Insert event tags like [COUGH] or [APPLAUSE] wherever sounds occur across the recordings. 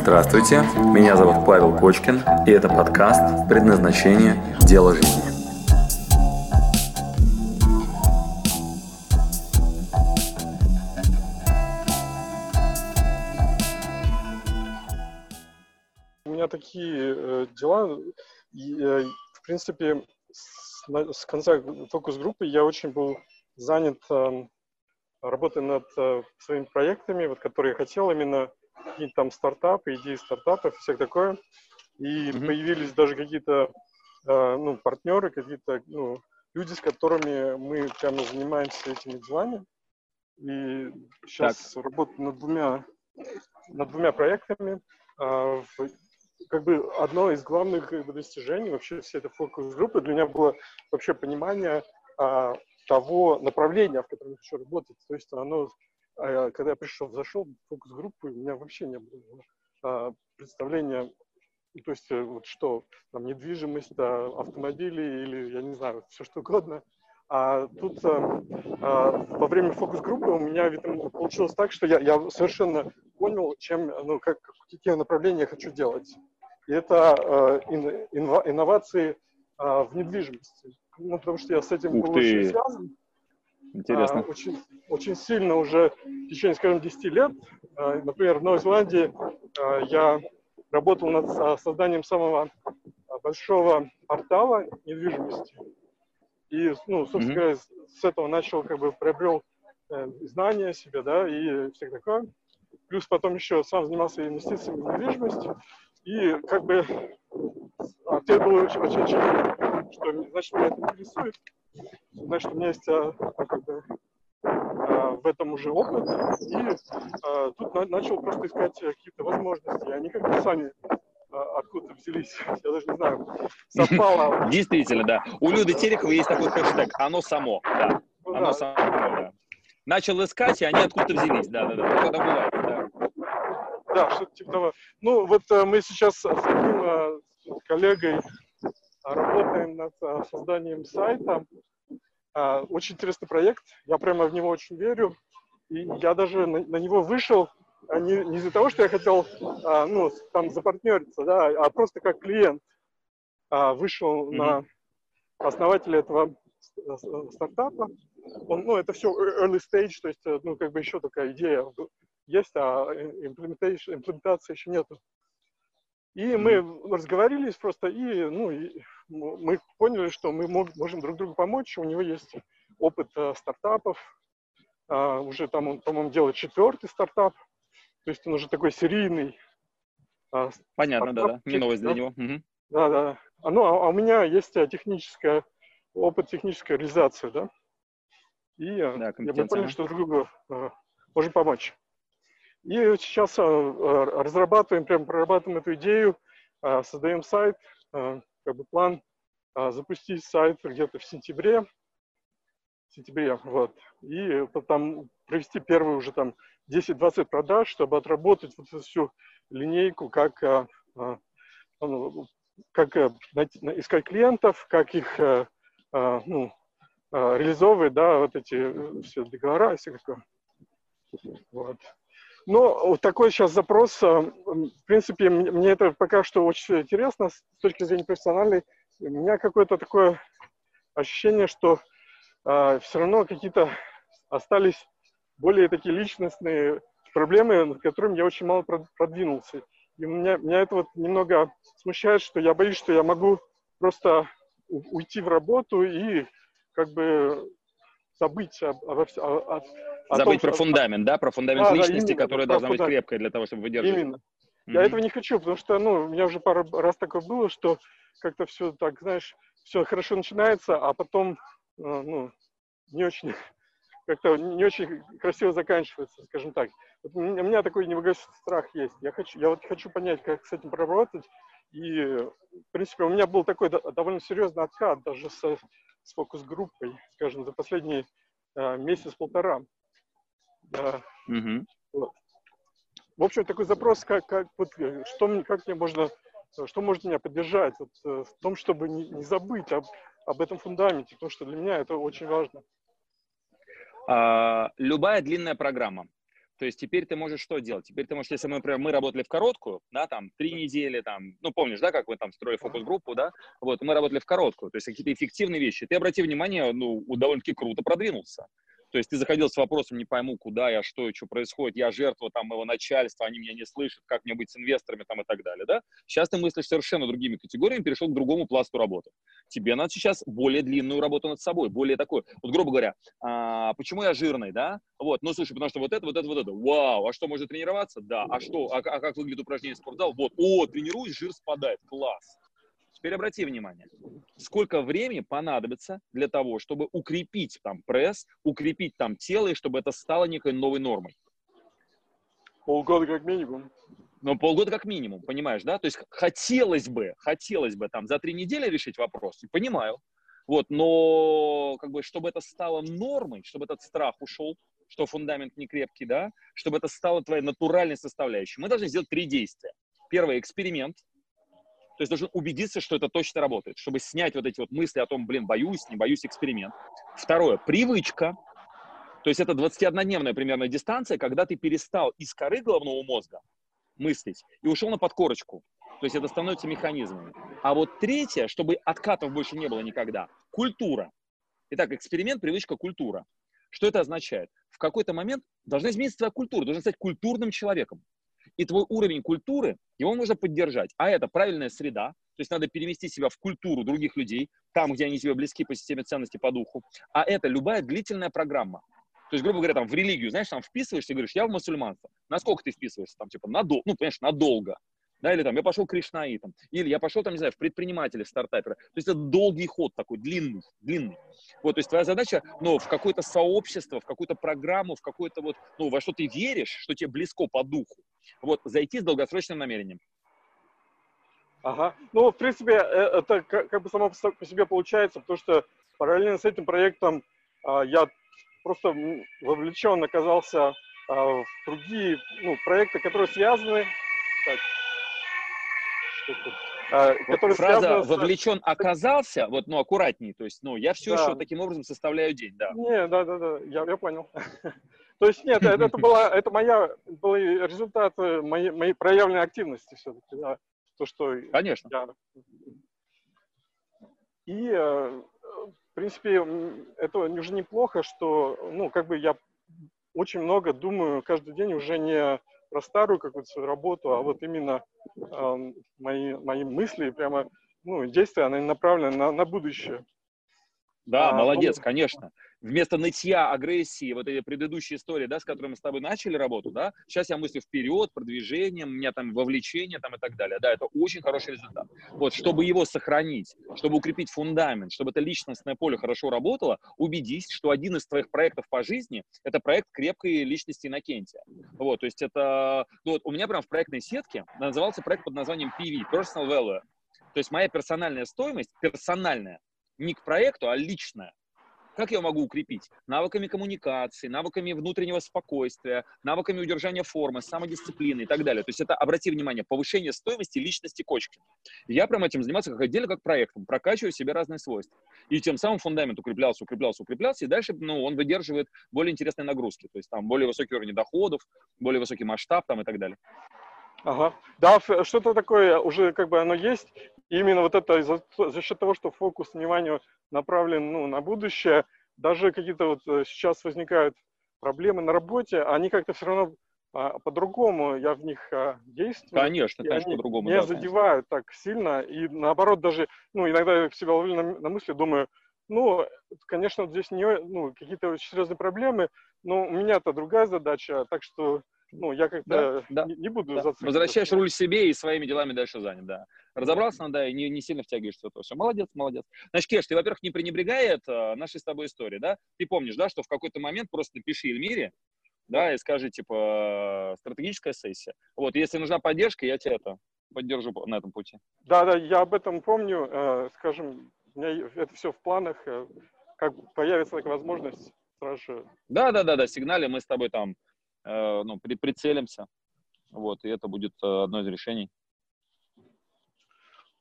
Здравствуйте, меня зовут Павел Кочкин, и это подкаст «Предназначение. Дело жизни». У меня такие э, дела, э, в принципе, с, конца фокус-группы я очень был занят э, работой над э, своими проектами, вот, которые я хотел, именно какие-то там стартапы, идеи стартапов и всякое такое. И Мгм. появились даже какие-то э, ну, партнеры, какие-то ну, люди, с которыми мы прямо занимаемся этими делами. И сейчас работаю над двумя, над двумя проектами. А, в- как бы одно из главных как бы, достижений вообще всей этой фокус-группы для меня было вообще понимание а, того направления, в котором я хочу работать. То есть оно, а, когда я пришел, зашел в фокус-группу, у меня вообще не было а, представления, ну, то есть э, вот что, там, недвижимость, а, автомобили или, я не знаю, все что угодно. А тут а, а, во время фокус-группы у меня видимо, получилось так, что я, я совершенно понял, чем, ну, как, какие направления я хочу делать. И это э, ин- инва- инновации а, в недвижимости. Ну, потому что я с этим Ух был ты. очень связан. Интересно. А, очень, очень сильно уже в течение, скажем, 10 лет. А, Например, в Новой Зеландии а, я работал над а, созданием самого а, большого портала недвижимости. И, ну, собственно Мгм. говоря, с с этого начал, как бы, приобрел э, знания себе, да, и все такое. Плюс потом еще сам занимался инвестициями в недвижимость. И, как бы, ответ был очень, очень очевиден, что, значит, меня это интересует. Значит, у меня есть а, а, как бы, а, в этом уже опыт. И а, тут на- начал просто искать какие-то возможности. И они как бы сами а, откуда взялись, [LAUGHS] я даже не знаю, совпало. [LAUGHS] Действительно, да. У Люды Тереховой есть такой хэштег «Оно само». Да, Ну оно да. само, да. Начал искать, и они откуда-то взялись. Да, да, да. Такое так бывает, да. Да, что-то типа того. Ну, вот э, мы сейчас с одним э, коллегой работаем над а, созданием сайта. А, Очень интересный проект. Я прямо в него очень верю. И я даже на, на него вышел а, не, не из-за того, что я хотел а, ну, там запартнериться, да, а просто как клиент вышел Мгм. на основателя этого стартапа. Он, ну, это все early stage, то есть, э, ну, как бы еще такая идея есть, а имплементации еще нету. И мы разговорились просто, и, ну, и мы поняли, что мы можем друг другу помочь. У него есть опыт э, стартапов. А, уже там он, по-моему, делает четвертый стартап. То есть он уже такой серийный. А, Понятно, да, да. Не новость для него. Да, да. А, ну, а, а у меня есть э, техническая, опыт технической реализации, да. И э, Да, я- ага. что друг другу можем помочь. И сейчас разрабатываем, прям прорабатываем эту идею, создаем сайт, как бы план э, запустить сайт где-то в сентябре, в сентябре, вот, и потом провести первые уже там 10-20 продаж, чтобы отработать вот эту всю линейку, как, э, э, ну, как э, найти- на- искать клиентов, как их э, э, ну, э, реализовывать, да, вот эти э, все договора и все такое. Вот. Ну, вот такой сейчас запрос. э, В принципе, мне это пока что очень интересно с точки зрения профессиональной. У меня какое-то такое ощущение, что все равно какие-то остались более такие личностные проблемы, над которыми я очень мало прод- продвинулся. И меня, меня это вот немного смущает, что я боюсь, что я могу просто уйти в работу и как бы забыть об- обо о- о- том, Забыть про что- фундамент, да? Про фундамент Да, да, личности, именно, которая должна быть крепкой для того, чтобы выдерживать. Именно. Я Мгм. этого не хочу, потому что, ну, у меня уже пару раз такое было, что как-то все так, знаешь, все хорошо начинается, а потом, э, ну, не очень, [LAUGHS] как-то не очень красиво заканчивается, скажем так. Вот у меня такой небольшой страх есть. Я хочу, я вот хочу понять, как с этим проработать. И, в принципе, у меня был такой до- довольно серьезный откат даже с, с фокус-группой, скажем, за последний э, месяц-полтора. Э, Мгм. в общем, такой запрос, как, как вот, э, что мне, как мне можно, э, что может меня поддержать вот, э, в том, чтобы не, не забыть об, об этом фундаменте, потому что для меня это очень важно. А, любая длинная программа То есть теперь ты можешь что делать? Теперь ты можешь, если мы, например, мы работали в короткую, да, там, три недели, там, ну, помнишь, да, как мы там строили фокус-группу, да, вот, мы работали в короткую, то есть какие-то эффективные вещи. Ты обрати внимание, ну, довольно-таки круто продвинулся. То есть ты заходил с вопросом, не пойму, куда я, что и что происходит, я жертва там моего начальства, они меня не слышат, как мне быть с инвесторами там и так далее, да? Сейчас ты мыслишь совершенно другими категориями, перешел к другому пласту работы. Тебе надо сейчас более длинную работу над собой, более такой, вот грубо говоря, а, почему я жирный, да? Вот, ну слушай, потому что вот это, вот это, вот это, вау, а что, можно тренироваться? Да, а что, а, а как выглядит упражнение спортзал? Вот, о, тренируюсь, жир спадает, класс. Теперь обрати внимание, сколько времени понадобится для того, чтобы укрепить там пресс, укрепить там тело, и чтобы это стало некой новой нормой. Полгода как минимум. Ну, полгода как минимум, понимаешь, да? То есть хотелось бы, хотелось бы там за три недели решить вопрос, понимаю. Вот, но как бы, чтобы это стало нормой, чтобы этот страх ушел, что фундамент не крепкий, да, чтобы это стало твоей натуральной составляющей, мы должны сделать три действия. Первый эксперимент, то есть должен убедиться, что это точно работает, чтобы снять вот эти вот мысли о том, блин, боюсь, не боюсь, эксперимент. Второе, привычка. То есть это 21-дневная примерно дистанция, когда ты перестал из коры головного мозга мыслить и ушел на подкорочку. То есть это становится механизмами. А вот третье, чтобы откатов больше не было никогда, культура. Итак, эксперимент, привычка, культура. Что это означает? В какой-то момент должна измениться твоя культура, должен стать культурным человеком и твой уровень культуры, его нужно поддержать. А это правильная среда, то есть надо перевести себя в культуру других людей, там, где они тебе близки по системе ценностей, по духу. А это любая длительная программа. То есть, грубо говоря, там в религию, знаешь, там вписываешься и говоришь, я в мусульманство. Насколько ты вписываешься? Там, типа, надолго, ну, понимаешь, надолго. Да, или там, я пошел кришнаитом, или я пошел, там, не знаю, в предприниматели, в стартапера. То есть это долгий ход такой, длинный, длинный. Вот, то есть твоя задача, ну, в какое-то сообщество, в какую-то программу, в какое-то вот, ну, во что ты веришь, что тебе близко по духу. Вот, зайти с долгосрочным намерением. Ага. Ну, в принципе, э, это как бы само по себе получается, потому что параллельно с этим проектом а, я просто вовлечен оказался а, в другие ну, проекты, которые связаны. Так, а, вот фраза с... «вовлечен оказался», вот, ну, аккуратней, то есть, ну, я все да. еще таким образом составляю день, да. Не, да, да, да, я, я понял. [LAUGHS] То есть нет, это, это была, это моя, был результат моей, моей проявленной активности все-таки, да. То, что Конечно. Я... И, э, в принципе, это уже неплохо, что, ну, как бы я очень много думаю каждый день уже не про старую какую-то свою работу, а вот именно э, мои, мои мысли, прямо, ну, действия, они направлены на, на будущее. Да, а, молодец, ну, конечно. Вместо нытья, агрессии, вот этой предыдущей истории, да, с которой мы с тобой начали работу, да, сейчас я мыслю вперед, продвижение, у меня там вовлечение там и так далее. Да, это очень хороший результат. Вот, чтобы его сохранить, чтобы укрепить фундамент, чтобы это личностное поле хорошо работало, убедись, что один из твоих проектов по жизни – это проект крепкой личности Иннокентия. Вот, то есть это, ну вот у меня прям в проектной сетке назывался проект под названием PV, Personal Value. То есть моя персональная стоимость, персональная, не к проекту, а личное. Как я могу укрепить? Навыками коммуникации, навыками внутреннего спокойствия, навыками удержания формы, самодисциплины и так далее. То есть это, обрати внимание, повышение стоимости личности кочки. Я прям этим заниматься как отдельно, как проектом, прокачиваю себе разные свойства. И тем самым фундамент укреплялся, укреплялся, укреплялся, и дальше ну, он выдерживает более интересные нагрузки. То есть там более высокий уровень доходов, более высокий масштаб там и так далее. Ага. Да, что-то такое уже как бы оно есть. И именно вот это за, за счет того, что фокус внимания направлен ну, на будущее, даже какие-то вот э, сейчас возникают проблемы на работе, они как-то все равно а, по-другому я в них а, действую. Конечно, конечно, по-другому. Не да, задевают конечно. так сильно. И наоборот, даже, ну, иногда я себя ловлю на, на мысли, думаю, ну, конечно, здесь не, ну, какие-то очень серьезные проблемы, но у меня-то другая задача, так что ну, я как-то да, не, не буду да. Возвращаешь руль себе и своими делами дальше занят, да. Разобрался, да, и не, не сильно втягиваешься в это все. Молодец, молодец. Значит, Кеш, ты, во-первых, не пренебрегает а, нашей с тобой истории, да? Ты помнишь, да, что в какой-то момент просто напиши Эльмире, да, и скажи, типа, стратегическая сессия. Вот, если нужна поддержка, я тебя это поддержу на этом пути. Да, да, я об этом помню. Э, скажем, у меня это все в планах. Э, как появится такая возможность, сразу же. Да, да, да, да, сигнали, мы с тобой там Э, ну, при, прицелимся. Вот, и это будет э, одно из решений.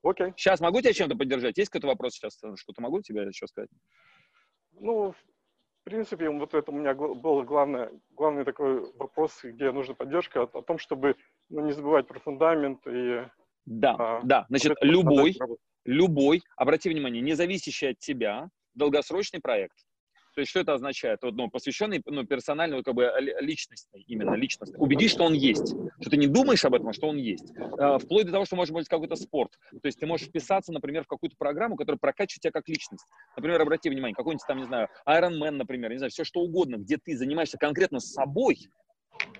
Окей. Сейчас могу тебя чем-то поддержать? Есть какой-то вопрос сейчас? Что-то могу тебе еще сказать? Ну, в принципе, вот это у меня был главный, главный такой вопрос, где нужна поддержка, о, о том, чтобы ну, не забывать про фундамент и... Да, а, да. Значит, вот любой, любой, обрати внимание, не зависящий от тебя, долгосрочный проект, то есть что это означает? Вот, ну, посвященный ну, персональной, как бы личностной, именно личностной. Убедись, что он есть. Что ты не думаешь об этом, а что он есть. А, вплоть до того, что может быть какой-то спорт. То есть ты можешь вписаться, например, в какую-то программу, которая прокачивает тебя как личность. Например, обрати внимание, какой-нибудь там, не знаю, Iron Man, например, не знаю, все что угодно, где ты занимаешься конкретно собой,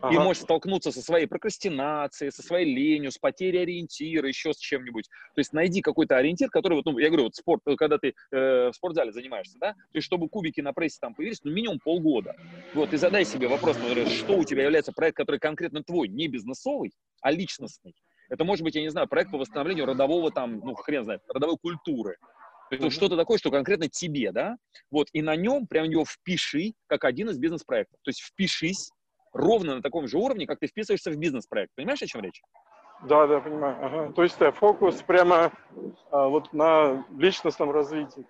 Ага. И можешь столкнуться со своей прокрастинацией, со своей ленью, с потерей ориентира, еще с чем-нибудь. То есть найди какой-то ориентир, который, вот, ну, я говорю, вот спорт, когда ты э, в спортзале занимаешься, да, то есть чтобы кубики на прессе там появились, ну, минимум полгода. Вот, и задай себе вопрос, например, что у тебя является проект, который конкретно твой, не бизнесовый, а личностный. Это может быть, я не знаю, проект по восстановлению родового там, ну, хрен знает, родовой культуры. То есть что-то такое, что конкретно тебе, да? Вот, и на нем прям его впиши, как один из бизнес-проектов. То есть впишись, ровно на таком же уровне, как ты вписываешься в бизнес-проект. Понимаешь, о чем речь? Да, да, понимаю. Ага. То есть э, фокус прямо а, вот на личностном развитии.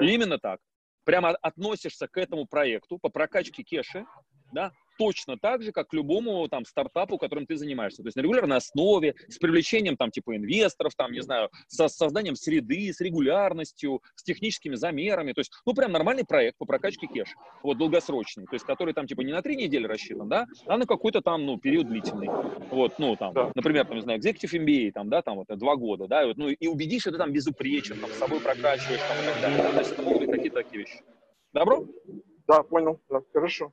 Именно так. Прямо относишься к этому проекту по прокачке кеши, да, точно так же, как любому там стартапу, которым ты занимаешься. То есть на регулярной основе, с привлечением там типа инвесторов, там, не знаю, со созданием среды, с регулярностью, с техническими замерами. То есть, ну, прям нормальный проект по прокачке кэша, вот долгосрочный, то есть который там типа не на три недели рассчитан, да, а на какой-то там, ну, период длительный. Вот, ну, там, да. например, там, не знаю, Executive MBA, там, да, там, вот, два года, да, и вот, ну, и убедишь, что ты там безупречен, там, с собой прокачиваешь, там, и так далее. Да? То есть это могут быть какие-то такие вещи. Добро? Да, понял, да, хорошо.